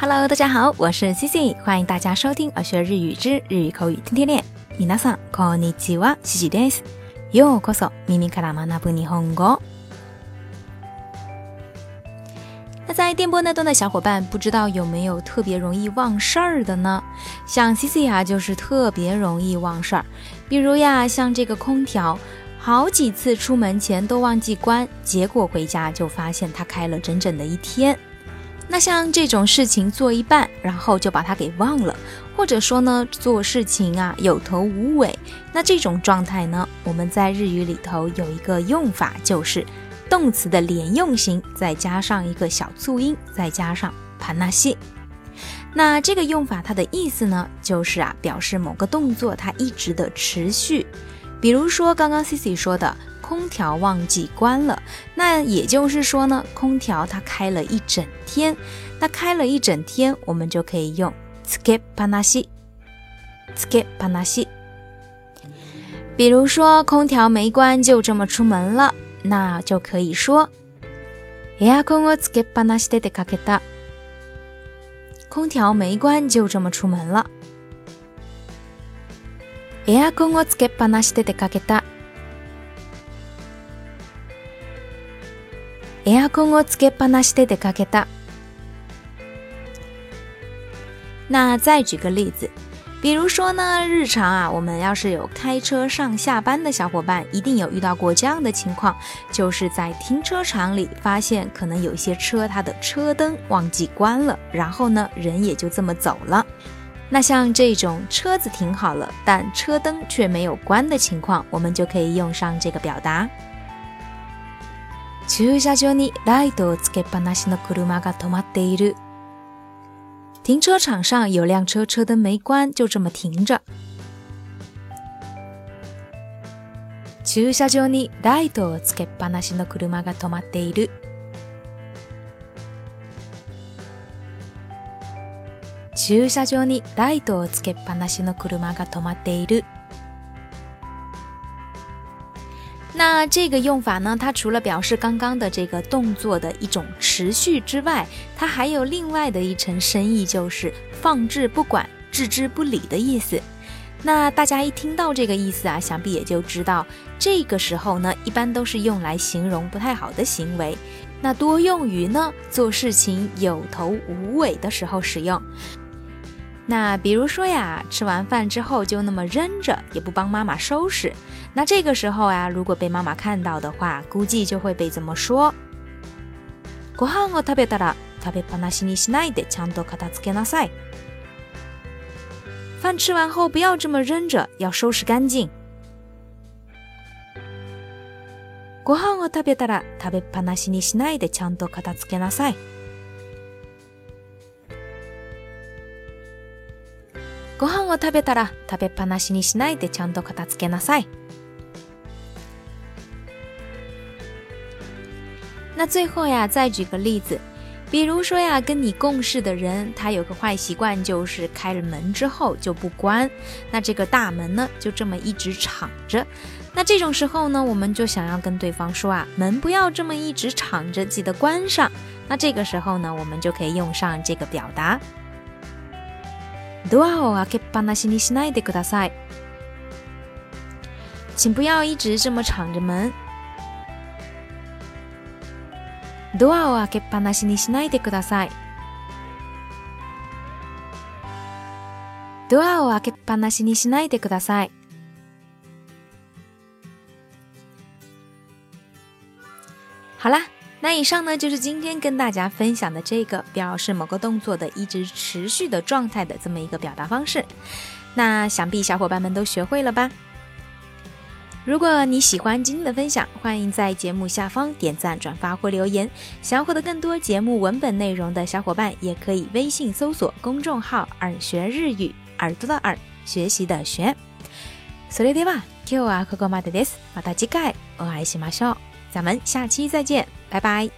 Hello，大家好，我是 Cici，欢迎大家收听《而学日语之日语口语天天练》。みなさんこんにちは、c i c です。よこそミミカラマナブニホン那在电波那端的小伙伴，不知道有没有特别容易忘事儿的呢？像 Cici 啊，就是特别容易忘事儿。比如呀，像这个空调，好几次出门前都忘记关，结果回家就发现它开了整整的一天。那像这种事情做一半，然后就把它给忘了，或者说呢，做事情啊有头无尾，那这种状态呢，我们在日语里头有一个用法，就是动词的连用型，再加上一个小促音，再加上盘那西。那这个用法它的意思呢，就是啊，表示某个动作它一直的持续。比如说刚刚 Cici 说的。空调忘记关了，那也就是说呢，空调它开了一整天，那开了一整天，我们就可以用 skip スキッパナシスキッパナシ。比如说空调没关，就这么出门了，那就可以说エアコンをスキッパナシで出かけた。空调没关，就这么出门了。エアコンをスキッパナシで出かけた。をけっぱなしで出かけた。那再举个例子，比如说呢，日常啊，我们要是有开车上下班的小伙伴，一定有遇到过这样的情况，就是在停车场里发现可能有些车它的车灯忘记关了，然后呢，人也就这么走了。那像这种车子停好了，但车灯却没有关的情况，我们就可以用上这个表达。駐車場にライトをつけっぱなしの車が止まっている。停車場上有辆车，车灯没关，就这么停着。駐車場にライトをつけっぱなしの車が止まっている。駐車場にライトをつけっぱなしの車が止まっている。那这个用法呢？它除了表示刚刚的这个动作的一种持续之外，它还有另外的一层深意，就是放置不管、置之不理的意思。那大家一听到这个意思啊，想必也就知道，这个时候呢，一般都是用来形容不太好的行为。那多用于呢，做事情有头无尾的时候使用。那比如说呀，吃完饭之后就那么扔着，也不帮妈妈收拾。那这个时候啊，如果被妈妈看到的话，估计就会被这么说：“ご飯を食べたら食べっぱなしにしないでちゃんと片付けなさい。”饭吃完后不要这么扔着，要收拾干净。ご飯を食べたら食べっぱなしにしないでちゃんと片付けなさい。ご飯を食べたら食べっぱなしにしないでちゃんと片付けなさい。那最后呀，再举个例子，比如说呀，跟你共事的人，他有个坏习惯，就是开了门之后就不关，那这个大门呢，就这么一直敞着。那这种时候呢，我们就想要跟对方说啊，门不要这么一直敞着，记得关上。那这个时候呢，我们就可以用上这个表达。ドアを開けっぱなしにしないでください。请不要一直这么敞着门。ドアを開けっぱなしにしないでください。ドアを開けっぱなしにしないでください。好啦。那以上呢，就是今天跟大家分享的这个表示某个动作的一直持续的状态的这么一个表达方式。那想必小伙伴们都学会了吧？如果你喜欢今天的分享，欢迎在节目下方点赞、转发或留言。想要获得更多节目文本内容的小伙伴，也可以微信搜索公众号“耳学日语”，耳朵的耳，学习的学。それでは、今日はここまでです。また次回お会いしましょう。咱们下期再见。拜拜。